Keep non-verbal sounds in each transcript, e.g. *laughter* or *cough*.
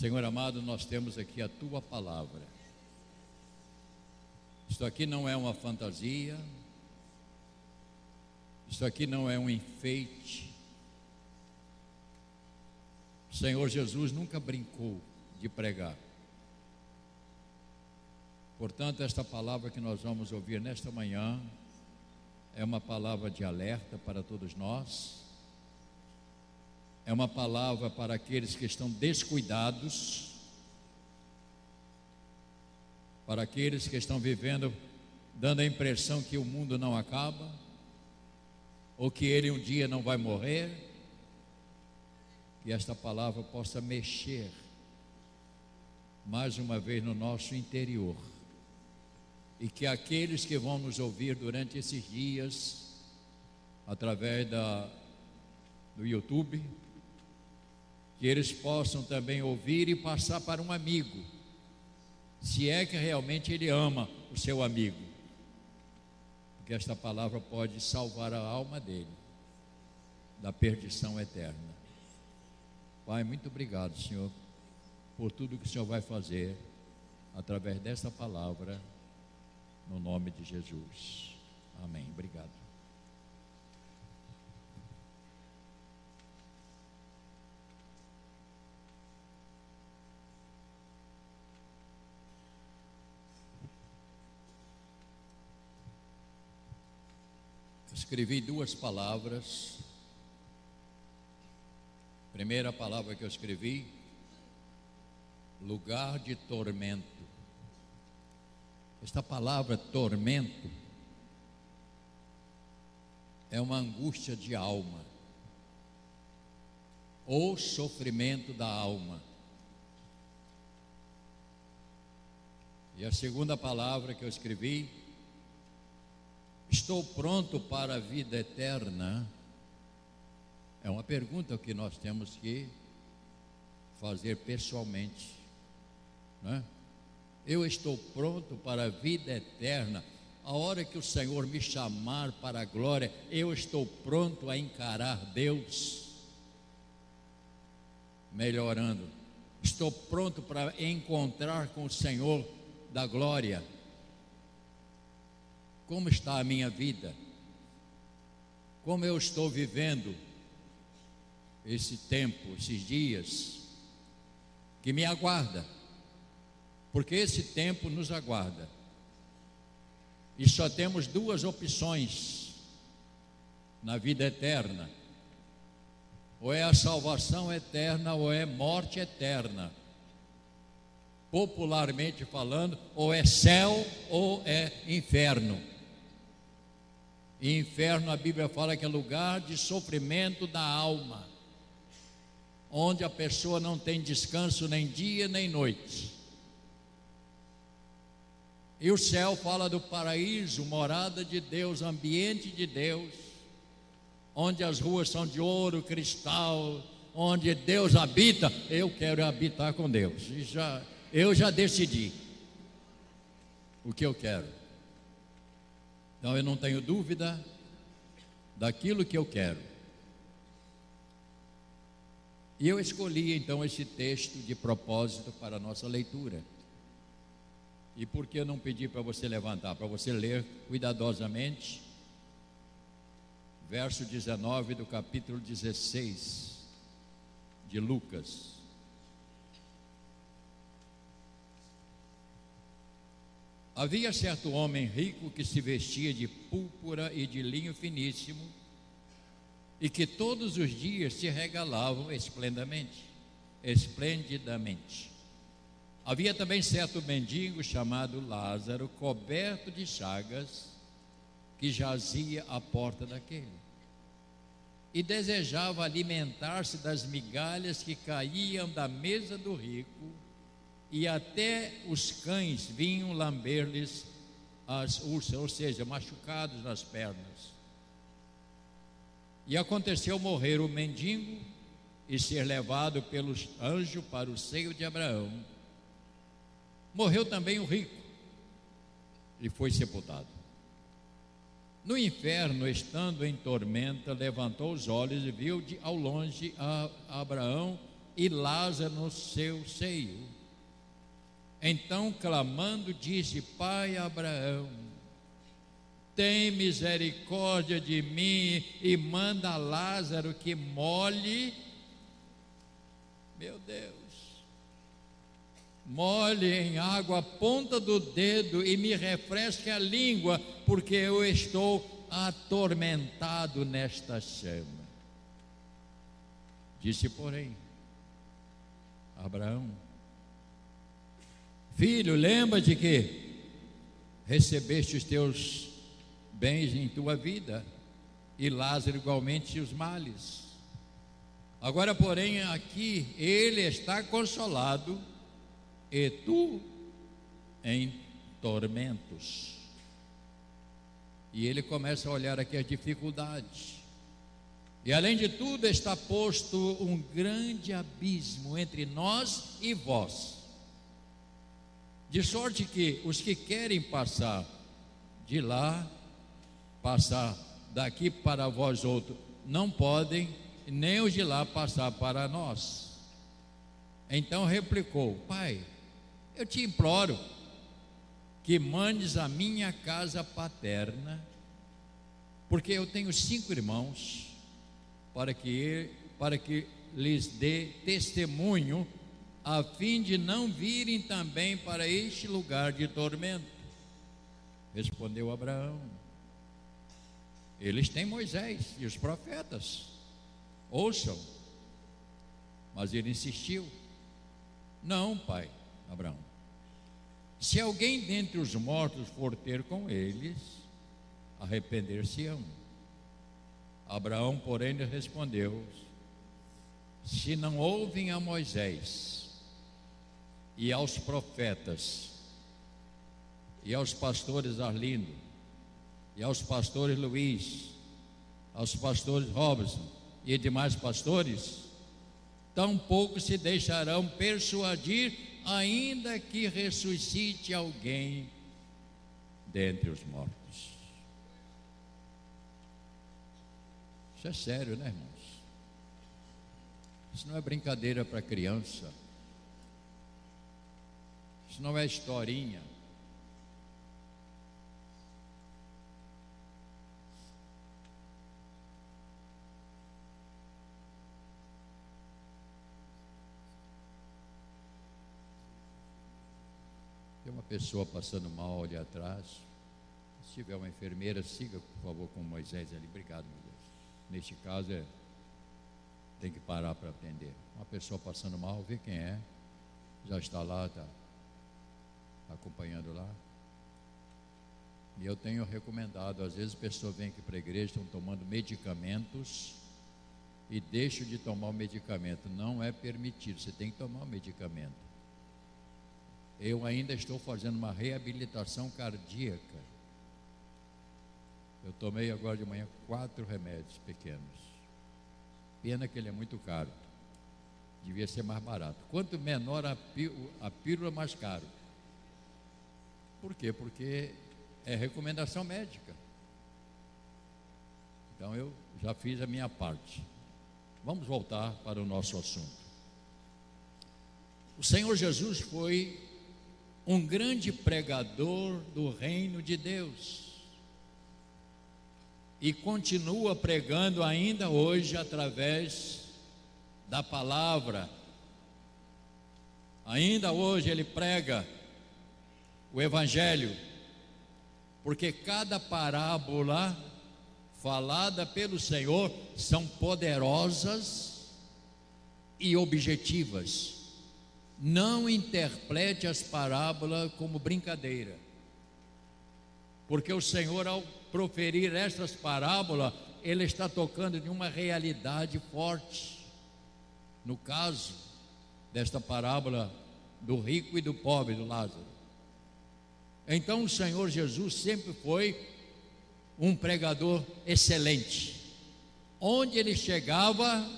Senhor amado, nós temos aqui a tua palavra. Isto aqui não é uma fantasia, isto aqui não é um enfeite. O Senhor Jesus nunca brincou de pregar. Portanto, esta palavra que nós vamos ouvir nesta manhã é uma palavra de alerta para todos nós, é uma palavra para aqueles que estão descuidados, para aqueles que estão vivendo dando a impressão que o mundo não acaba, ou que ele um dia não vai morrer, que esta palavra possa mexer mais uma vez no nosso interior. E que aqueles que vão nos ouvir durante esses dias, através da, do YouTube, que eles possam também ouvir e passar para um amigo, se é que realmente ele ama o seu amigo, porque esta palavra pode salvar a alma dele da perdição eterna. Pai, muito obrigado, Senhor, por tudo que o Senhor vai fazer através desta palavra no nome de Jesus. Amém. Obrigado. Escrevi duas palavras. Primeira palavra que eu escrevi, lugar de tormento. Esta palavra tormento é uma angústia de alma ou sofrimento da alma. E a segunda palavra que eu escrevi, estou pronto para a vida eterna, é uma pergunta que nós temos que fazer pessoalmente, não é? Eu estou pronto para a vida eterna. A hora que o Senhor me chamar para a glória, eu estou pronto a encarar Deus. Melhorando. Estou pronto para encontrar com o Senhor da glória. Como está a minha vida? Como eu estou vivendo esse tempo, esses dias que me aguarda? porque esse tempo nos aguarda. E só temos duas opções na vida eterna: ou é a salvação eterna, ou é morte eterna. Popularmente falando, ou é céu ou é inferno. E inferno, a Bíblia fala que é lugar de sofrimento da alma, onde a pessoa não tem descanso nem dia nem noite. E o céu fala do paraíso, morada de Deus, ambiente de Deus, onde as ruas são de ouro, cristal, onde Deus habita. Eu quero habitar com Deus. E já, eu já decidi o que eu quero. Então eu não tenho dúvida daquilo que eu quero. E eu escolhi então esse texto de propósito para a nossa leitura. E por que eu não pedi para você levantar? Para você ler cuidadosamente. Verso 19 do capítulo 16 de Lucas. Havia certo homem rico que se vestia de púrpura e de linho finíssimo e que todos os dias se regalavam esplendamente, esplendidamente. Havia também certo mendigo chamado Lázaro, coberto de chagas, que jazia à porta daquele. E desejava alimentar-se das migalhas que caíam da mesa do rico, e até os cães vinham lamber-lhes as úlceras, ou seja, machucados nas pernas. E aconteceu morrer o mendigo e ser levado pelos anjos para o seio de Abraão Morreu também o rico e foi sepultado. No inferno, estando em tormenta, levantou os olhos e viu de ao longe a Abraão e Lázaro no seu seio. Então, clamando, disse: Pai Abraão, tem misericórdia de mim e manda Lázaro que molhe. Meu Deus, molhe em água a ponta do dedo e me refresque a língua, porque eu estou atormentado nesta chama. Disse, porém, Abraão, filho, lembra-te que recebeste os teus bens em tua vida e Lázaro igualmente os males. Agora, porém, aqui ele está consolado e tu em tormentos. E ele começa a olhar aqui as dificuldades. E além de tudo, está posto um grande abismo entre nós e vós. De sorte que os que querem passar de lá, passar daqui para vós outros, não podem, nem os de lá passar para nós. Então replicou: Pai, eu te imploro que mandes a minha casa paterna, porque eu tenho cinco irmãos para que, para que lhes dê testemunho, a fim de não virem também para este lugar de tormento. Respondeu Abraão: Eles têm Moisés e os profetas, ouçam. Mas ele insistiu: Não, pai, Abraão. Se alguém dentre os mortos for ter com eles, arrepender-se-ão. Abraão, porém, lhe respondeu: Se não ouvem a Moisés e aos profetas, e aos pastores Arlindo, e aos pastores Luiz, aos pastores Robson e demais pastores, tampouco se deixarão persuadir, ainda que ressuscite alguém dentre os mortos. Isso é sério, né, irmãos? Isso não é brincadeira para criança. Isso não é historinha. Tem uma pessoa passando mal ali atrás. Se tiver uma enfermeira, siga, por favor, com Moisés ali. Obrigado, meu Deus. Neste caso é tem que parar para atender. Uma pessoa passando mal, vê quem é, já está lá, está acompanhando lá. E eu tenho recomendado, às vezes pessoas vêm aqui para a igreja, estão tomando medicamentos e deixam de tomar o medicamento. Não é permitido, você tem que tomar o medicamento. Eu ainda estou fazendo uma reabilitação cardíaca. Eu tomei agora de manhã quatro remédios pequenos. Pena que ele é muito caro. Devia ser mais barato. Quanto menor a pílula, mais caro. Por quê? Porque é recomendação médica. Então eu já fiz a minha parte. Vamos voltar para o nosso assunto. O Senhor Jesus foi um grande pregador do reino de Deus e continua pregando ainda hoje através da palavra. Ainda hoje ele prega o Evangelho, porque cada parábola falada pelo Senhor são poderosas e objetivas. Não interprete as parábolas como brincadeira, porque o Senhor, ao proferir estas parábolas, ele está tocando em uma realidade forte. No caso desta parábola do rico e do pobre, do Lázaro. Então o Senhor Jesus sempre foi um pregador excelente. Onde ele chegava,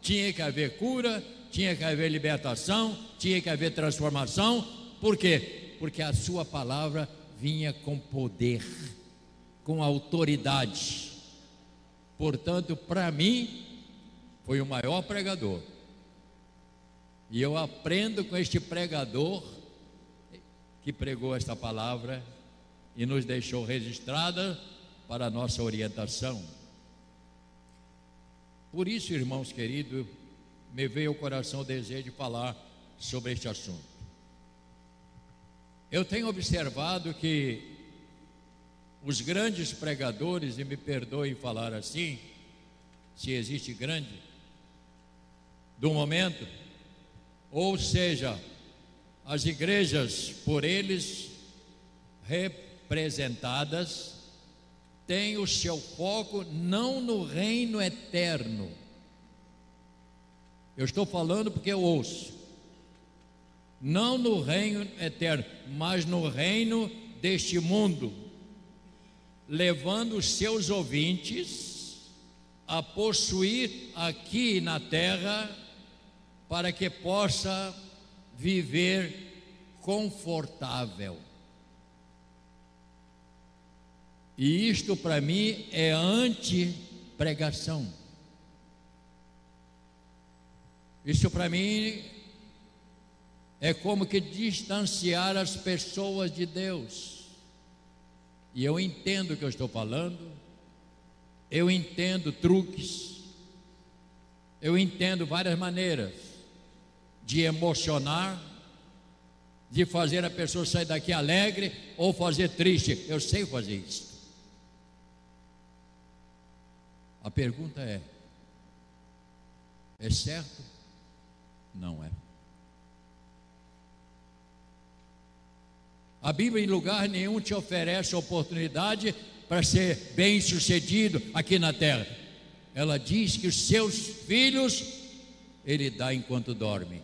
tinha que haver cura, tinha que haver libertação, tinha que haver transformação. Por quê? Porque a sua palavra vinha com poder com autoridade. Portanto, para mim, foi o maior pregador. E eu aprendo com este pregador que pregou esta palavra e nos deixou registrada para nossa orientação. Por isso, irmãos queridos, me veio ao coração o desejo de falar sobre este assunto. Eu tenho observado que os grandes pregadores, e me perdoem falar assim, se existe grande, do momento, ou seja, as igrejas por eles representadas, têm o seu foco não no reino eterno. Eu estou falando porque eu ouço não no reino eterno, mas no reino deste mundo, levando os seus ouvintes a possuir aqui na terra para que possa viver confortável. E isto para mim é anti-pregação. Isso para mim é como que distanciar as pessoas de Deus. E eu entendo o que eu estou falando, eu entendo truques, eu entendo várias maneiras de emocionar, de fazer a pessoa sair daqui alegre ou fazer triste. Eu sei fazer isso. A pergunta é: é certo? Não é. A Bíblia em lugar nenhum te oferece oportunidade para ser bem sucedido aqui na terra. Ela diz que os seus filhos ele dá enquanto dorme.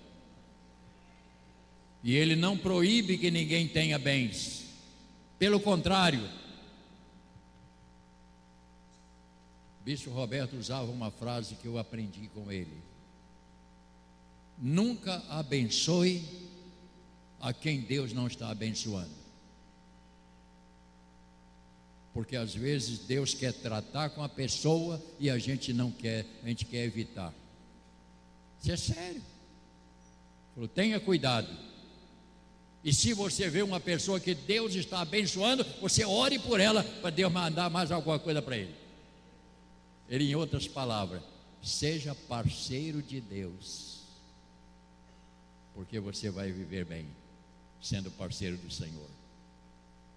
E ele não proíbe que ninguém tenha bens. Pelo contrário, Bispo Roberto usava uma frase que eu aprendi com ele: Nunca abençoe a quem Deus não está abençoando. Porque às vezes Deus quer tratar com a pessoa e a gente não quer, a gente quer evitar. Isso é sério. Falou, tenha cuidado. E se você vê uma pessoa que Deus está abençoando, você ore por ela para Deus mandar mais alguma coisa para ele. Ele, em outras palavras, seja parceiro de Deus, porque você vai viver bem sendo parceiro do Senhor.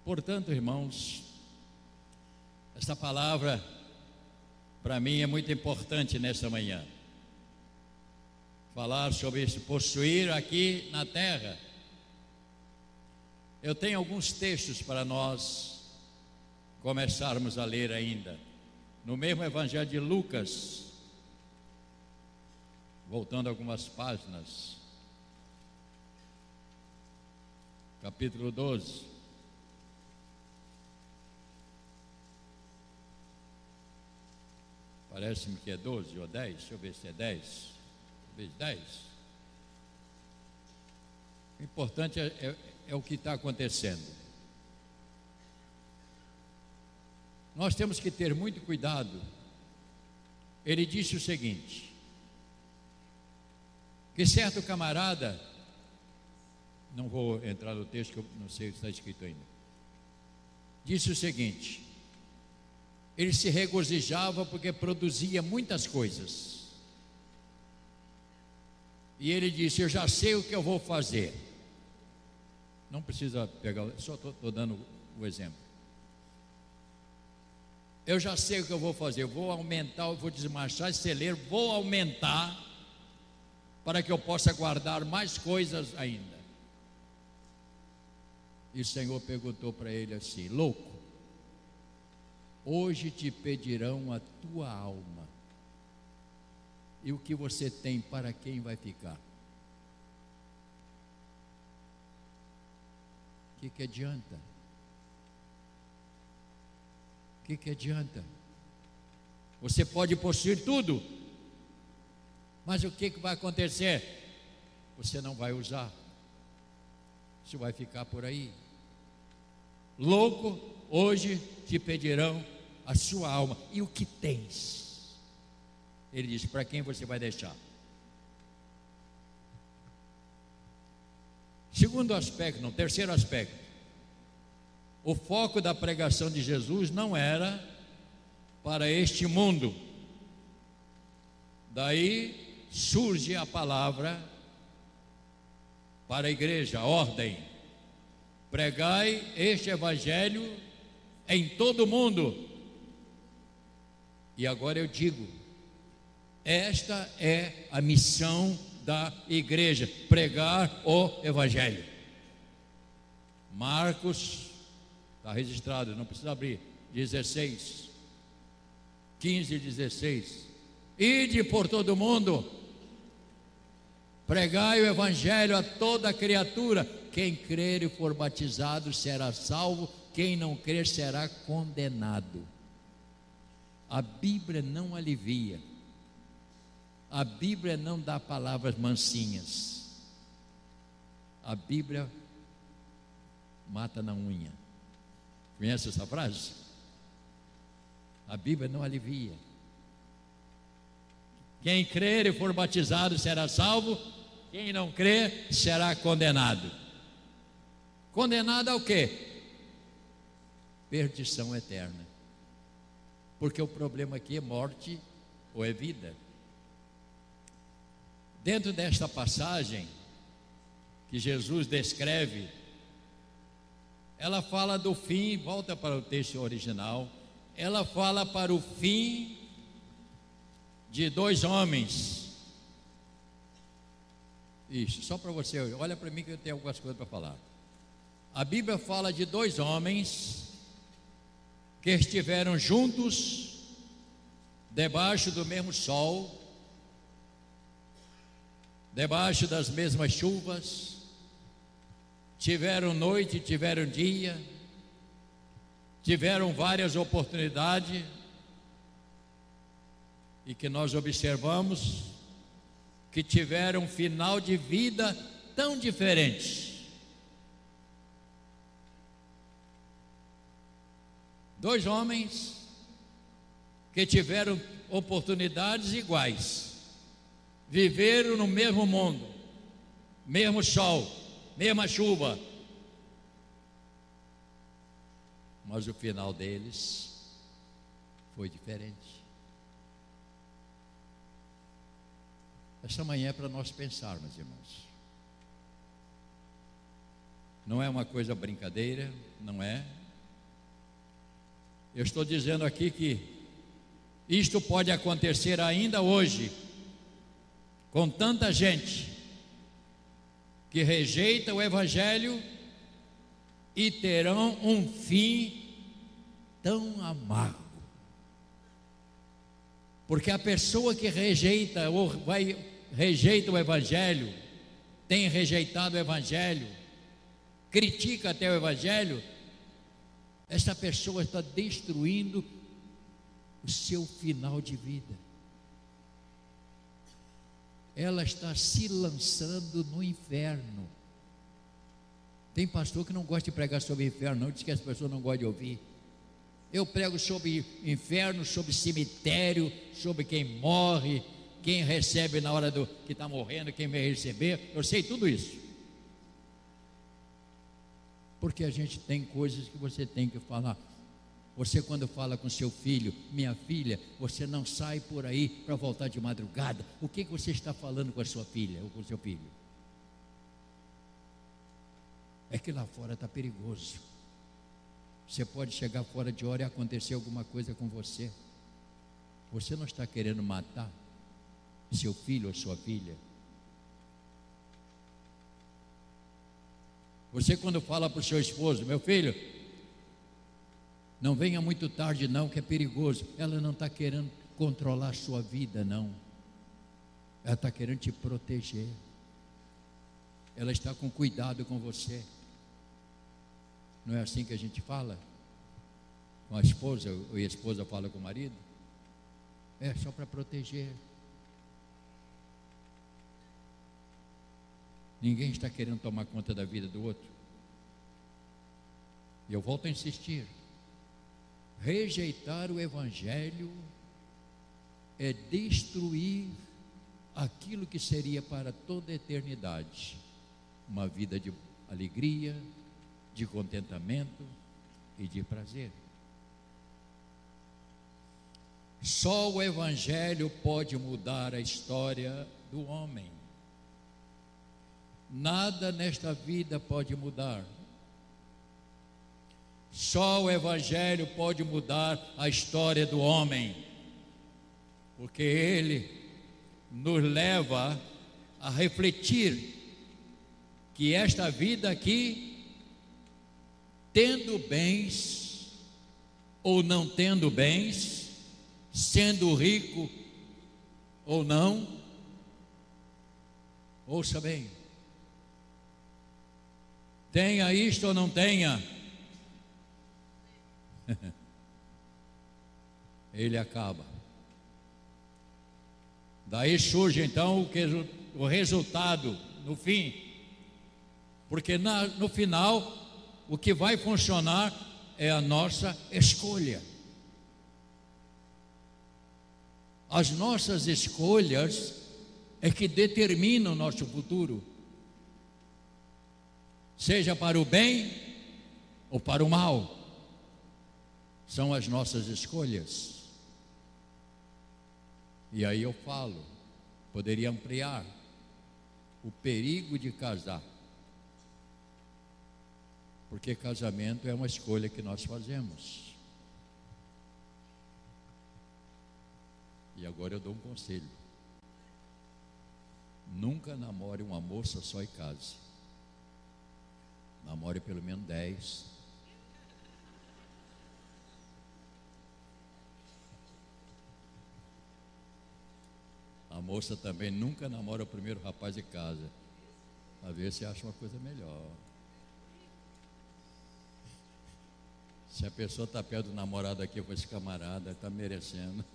Portanto, irmãos, esta palavra para mim é muito importante nesta manhã. Falar sobre isso, possuir aqui na terra. Eu tenho alguns textos para nós começarmos a ler ainda. No mesmo Evangelho de Lucas, voltando algumas páginas, capítulo 12. Parece-me que é 12 ou 10, deixa eu ver se é 10. Talvez 10. O importante é, é, é o que está acontecendo. Nós temos que ter muito cuidado. Ele disse o seguinte: que certo camarada não vou entrar no texto que eu não sei que está escrito ainda. Disse o seguinte: ele se regozijava porque produzia muitas coisas. E ele disse: Eu já sei o que eu vou fazer. Não precisa pegar, só estou dando o exemplo. Eu já sei o que eu vou fazer. Vou aumentar, vou desmanchar esse celeiro, vou aumentar para que eu possa guardar mais coisas ainda. E o Senhor perguntou para ele assim: Louco, hoje te pedirão a tua alma, e o que você tem para quem vai ficar? Que, que adianta? O que, que adianta? Você pode possuir tudo, mas o que, que vai acontecer? Você não vai usar, isso vai ficar por aí. Louco, hoje te pedirão a sua alma. E o que tens? Ele diz: Para quem você vai deixar? Segundo aspecto, não, terceiro aspecto. O foco da pregação de Jesus não era para este mundo. Daí surge a palavra para a igreja, ordem. Pregai este evangelho em todo o mundo. E agora eu digo, esta é a missão da igreja: pregar o Evangelho. Marcos, está registrado, não precisa abrir, 16, 15 e 16. Ide por todo mundo, pregai o Evangelho a toda criatura. Quem crer e for batizado será salvo, quem não crer será condenado. A Bíblia não alivia a Bíblia não dá palavras mansinhas. A Bíblia mata na unha. Conhece essa frase? A Bíblia não alivia. Quem crer e for batizado será salvo, quem não crer será condenado. Condenado ao quê? Perdição eterna. Porque o problema aqui é morte ou é vida. Dentro desta passagem que Jesus descreve, ela fala do fim, volta para o texto original, ela fala para o fim de dois homens. Isso, só para você, olha para mim que eu tenho algumas coisas para falar. A Bíblia fala de dois homens que estiveram juntos debaixo do mesmo sol debaixo das mesmas chuvas, tiveram noite, tiveram dia, tiveram várias oportunidades, e que nós observamos que tiveram um final de vida tão diferente. Dois homens que tiveram oportunidades iguais viveram no mesmo mundo, mesmo sol, mesma chuva. Mas o final deles foi diferente. Esta manhã é para nós pensarmos, irmãos. Não é uma coisa brincadeira, não é? Eu estou dizendo aqui que isto pode acontecer ainda hoje com tanta gente que rejeita o Evangelho e terão um fim tão amargo. Porque a pessoa que rejeita ou vai rejeita o Evangelho, tem rejeitado o Evangelho, critica até o Evangelho, essa pessoa está destruindo o seu final de vida ela está se lançando no inferno. Tem pastor que não gosta de pregar sobre inferno, não, diz que as pessoas não gostam de ouvir. Eu prego sobre inferno, sobre cemitério, sobre quem morre, quem recebe na hora do que está morrendo, quem vai receber. Eu sei tudo isso. Porque a gente tem coisas que você tem que falar. Você, quando fala com seu filho, minha filha, você não sai por aí para voltar de madrugada. O que, que você está falando com a sua filha ou com seu filho? É que lá fora está perigoso. Você pode chegar fora de hora e acontecer alguma coisa com você. Você não está querendo matar seu filho ou sua filha. Você, quando fala para o seu esposo, meu filho, não venha muito tarde, não, que é perigoso. Ela não está querendo controlar a sua vida, não. Ela está querendo te proteger. Ela está com cuidado com você. Não é assim que a gente fala? Com a esposa, ou a esposa fala com o marido? É só para proteger. Ninguém está querendo tomar conta da vida do outro. E eu volto a insistir. Rejeitar o Evangelho é destruir aquilo que seria para toda a eternidade uma vida de alegria, de contentamento e de prazer. Só o Evangelho pode mudar a história do homem. Nada nesta vida pode mudar. Só o Evangelho pode mudar a história do homem, porque ele nos leva a refletir que esta vida aqui, tendo bens ou não tendo bens, sendo rico ou não, ouça bem, tenha isto ou não tenha, *laughs* ele acaba. Daí surge então o, resultado no fim, porque na, no final o que vai funcionar é a nossa escolha. As nossas escolhas é que determinam o nosso futuro, seja para o bem ou para o mal, são as nossas escolhas. E aí eu falo, poderia ampliar o perigo de casar. Porque casamento é uma escolha que nós fazemos. E agora eu dou um conselho. Nunca namore uma moça só e case. Namore pelo menos dez. A moça também nunca namora o primeiro rapaz de casa. A ver se acha uma coisa melhor. Se a pessoa está perto do namorado aqui com esse camarada, está merecendo.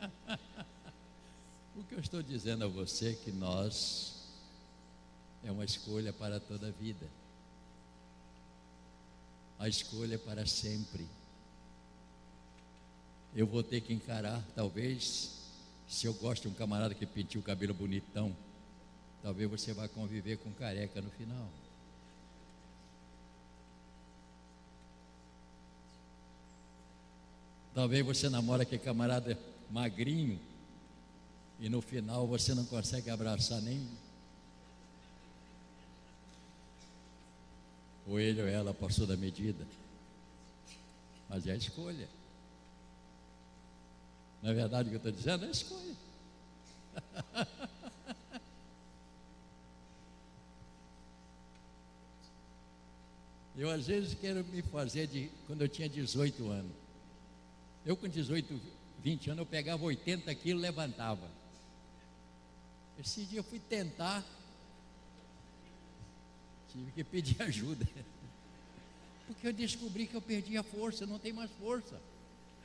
*laughs* o que eu estou dizendo a você é que nós é uma escolha para toda a vida. A escolha é para sempre. Eu vou ter que encarar, talvez, se eu gosto de um camarada que pintou o cabelo bonitão, talvez você vá conviver com careca no final. Talvez você namora aquele camarada magrinho e no final você não consegue abraçar nem ou ele ou ela passou da medida. Mas é a escolha. Não é verdade o que eu estou dizendo? É escolha. *laughs* Eu às vezes quero me fazer de quando eu tinha 18 anos. Eu com 18, 20 anos, eu pegava 80 quilos e levantava. Esse dia eu fui tentar, tive que pedir *laughs* ajuda. Porque eu descobri que eu perdi a força, não tem mais força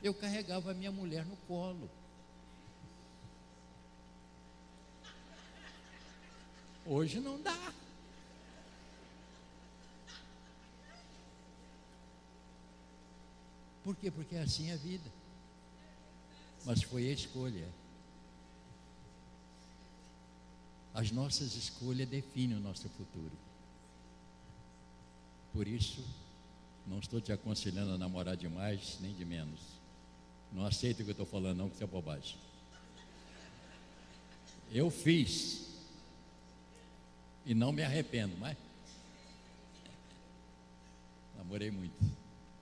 eu carregava a minha mulher no colo. Hoje não dá. Por quê? Porque é assim a vida. Mas foi a escolha. As nossas escolhas definem o nosso futuro. Por isso, não estou te aconselhando a namorar de mais nem de menos. Não aceito o que eu estou falando, não, que isso é bobagem. Eu fiz. E não me arrependo, mas. Namorei muito.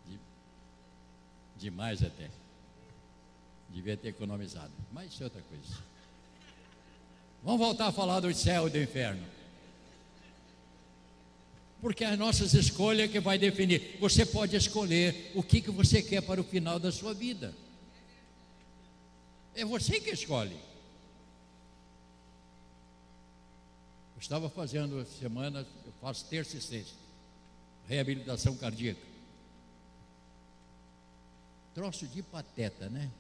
De, demais até. Devia ter economizado. Mas isso é outra coisa. Vamos voltar a falar do céu e do inferno. Porque as nossas escolhas que vai definir. Você pode escolher o que, que você quer para o final da sua vida. É você que escolhe. Eu estava fazendo semana, eu faço terça e sexta, reabilitação cardíaca. Troço de pateta, né?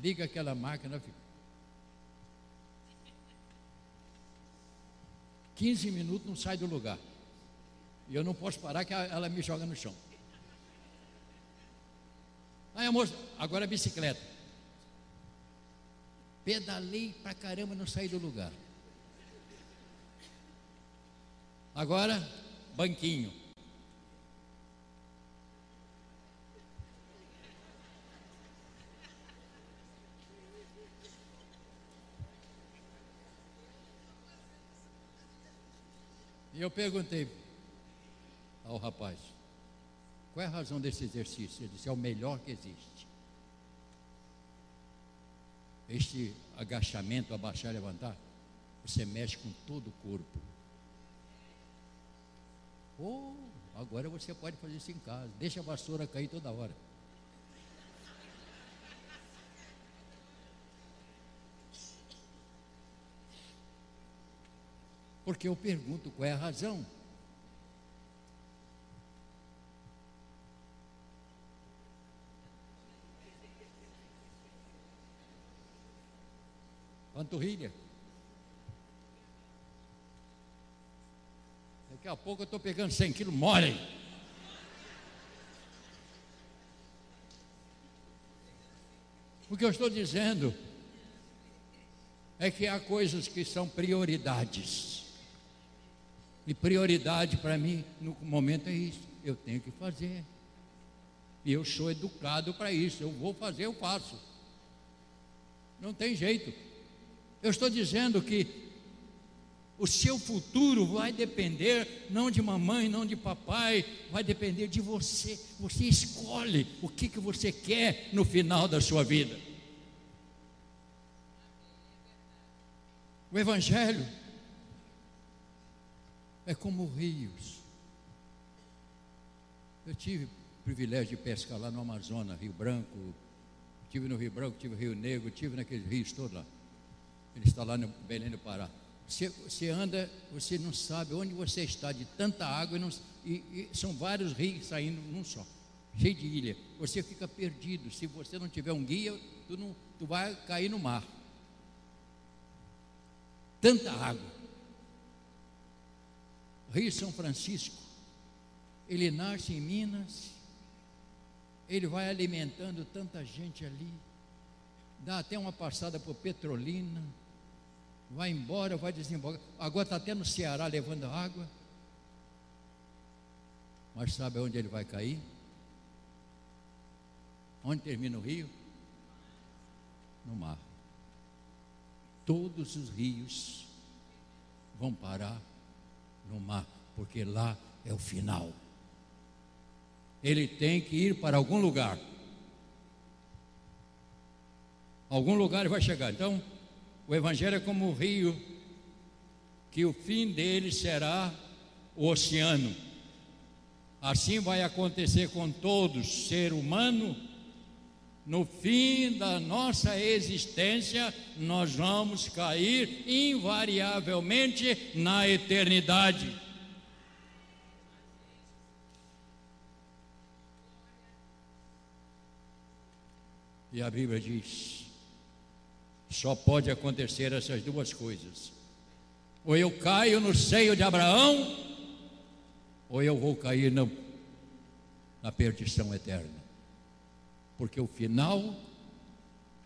Liga aquela máquina, fica. 15 minutos não sai do lugar. E eu não posso parar que ela me joga no chão. Aí a moça, agora é bicicleta. Pedalei pra caramba, não saí do lugar. Agora, banquinho. E eu perguntei ao rapaz, qual é a razão desse exercício? Ele disse, é o melhor que existe. Este agachamento, abaixar levantar, você mexe com todo o corpo. Oh, agora você pode fazer isso em casa. Deixa a vassoura cair toda hora. Porque eu pergunto qual é a razão. Panturrilha. Daqui a pouco eu estou pegando 100 quilos, morem. O que eu estou dizendo é que há coisas que são prioridades. E prioridade para mim no momento é isso. Eu tenho que fazer. E eu sou educado para isso. Eu vou fazer, eu faço. Não tem jeito. Eu estou dizendo que o seu futuro vai depender não de mamãe, não de papai, vai depender de você. Você escolhe o que, que você quer no final da sua vida. O Evangelho é como rios. Eu tive o privilégio de pescar lá no Amazonas, Rio Branco, tive no Rio Branco, tive no Rio Negro, tive naqueles rios todos lá. Ele está lá no Belém do Pará. Você, você, anda, você não sabe onde você está, de tanta água, e, não, e, e são vários rios saindo num só, cheio de ilha. Você fica perdido. Se você não tiver um guia, tu, não, tu vai cair no mar. Tanta água. Rio São Francisco, ele nasce em Minas, ele vai alimentando tanta gente ali, dá até uma passada por Petrolina, vai embora, vai desembocar. Agora está até no Ceará levando água. Mas sabe onde ele vai cair? Onde termina o rio? No mar. Todos os rios vão parar no mar, porque lá é o final. Ele tem que ir para algum lugar. Algum lugar ele vai chegar. Então, o Evangelho é como o rio, que o fim dele será o oceano. Assim vai acontecer com todos, ser humano. No fim da nossa existência, nós vamos cair invariavelmente na eternidade. E a Bíblia diz: só pode acontecer essas duas coisas. Ou eu caio no seio de Abraão, ou eu vou cair na perdição eterna. Porque o final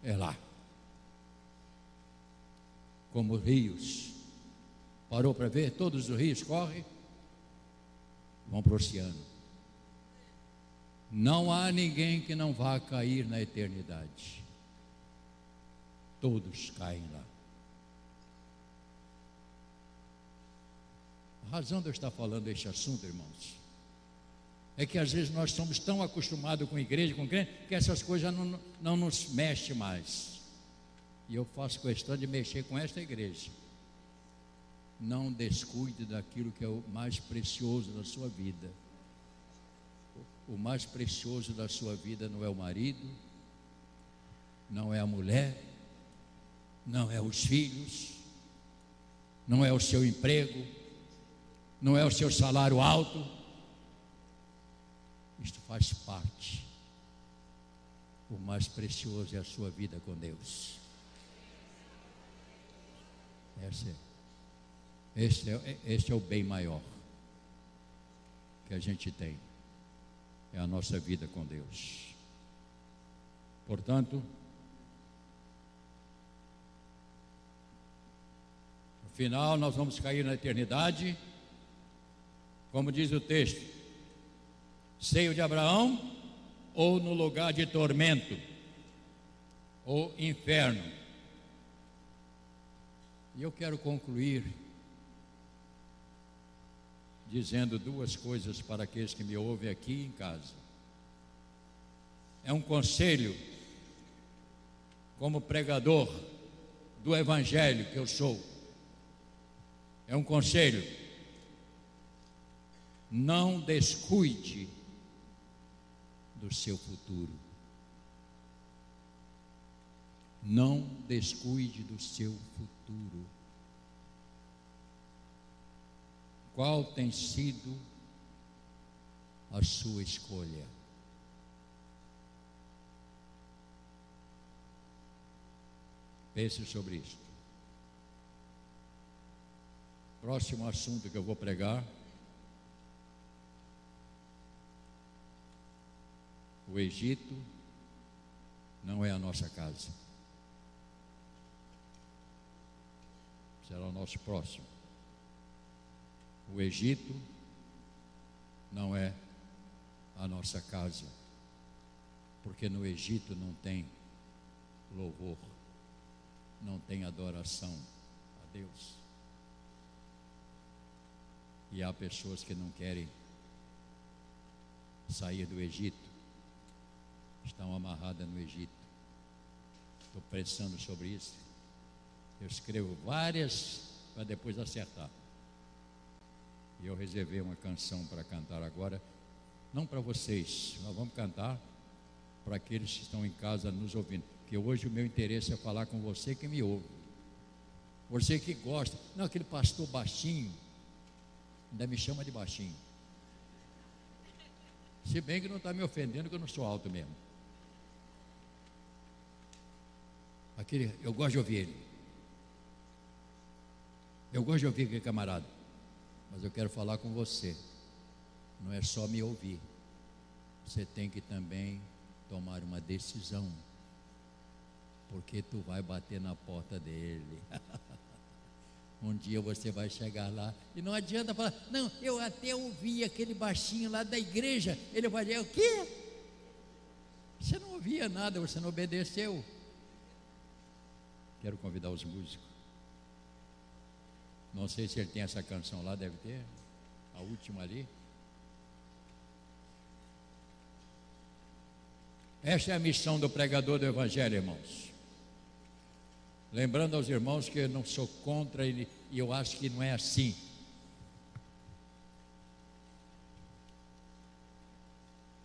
é lá. Como rios. Parou para ver? Todos os rios correm, vão para o oceano. Não há ninguém que não vá cair na eternidade todos caem lá. A razão de eu estar falando este assunto, irmãos, é que às vezes nós somos tão acostumados com igreja, com crente, que essas coisas não, não nos mexem mais. E eu faço questão de mexer com esta igreja. Não descuide daquilo que é o mais precioso da sua vida. O mais precioso da sua vida não é o marido, não é a mulher, não é os filhos, não é o seu emprego, não é o seu salário alto. Isto faz parte. O mais precioso é a sua vida com Deus. Esse é, este é, este é o bem maior que a gente tem. É a nossa vida com Deus. Portanto, final nós vamos cair na eternidade, como diz o texto, seio de Abraão ou no lugar de tormento ou inferno. E eu quero concluir dizendo duas coisas para aqueles que me ouvem aqui em casa. É um conselho, como pregador do Evangelho que eu sou. É um conselho. Não descuide do seu futuro. Não descuide do seu futuro. Qual tem sido a sua escolha? Pense sobre isso. Próximo assunto que eu vou pregar. O Egito não é a nossa casa. Será o nosso próximo. O Egito não é a nossa casa, porque no Egito não tem louvor, não tem adoração a Deus. E há pessoas que não querem sair do Egito, estão amarradas no Egito. Estou pensando sobre isso. Eu escrevo várias para depois acertar. E eu reservei uma canção para cantar agora, não para vocês, nós vamos cantar para aqueles que estão em casa nos ouvindo. Que hoje o meu interesse é falar com você que me ouve. Você que gosta. Não, aquele pastor baixinho, ainda me chama de baixinho. Se bem que não está me ofendendo, que eu não sou alto mesmo. Aquele, eu gosto de ouvir ele. Eu gosto de ouvir aquele camarada. Mas eu quero falar com você. Não é só me ouvir. Você tem que também tomar uma decisão. Porque tu vai bater na porta dele. *laughs* um dia você vai chegar lá e não adianta falar, não, eu até ouvi aquele baixinho lá da igreja. Ele vai dizer, o quê? Você não ouvia nada, você não obedeceu. Quero convidar os músicos. Não sei se ele tem essa canção lá, deve ter. A última ali. Esta é a missão do pregador do Evangelho, irmãos. Lembrando aos irmãos que eu não sou contra e eu acho que não é assim.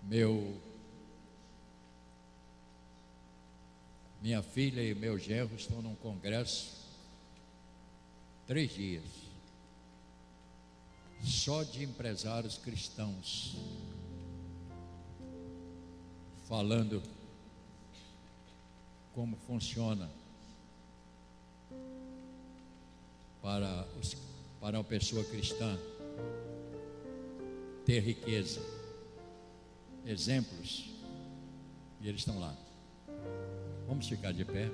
Meu minha filha e meu genro estão num congresso três dias, só de empresários cristãos, falando como funciona para, os, para uma pessoa cristã ter riqueza, exemplos, e eles estão lá. Vamos ficar de pé.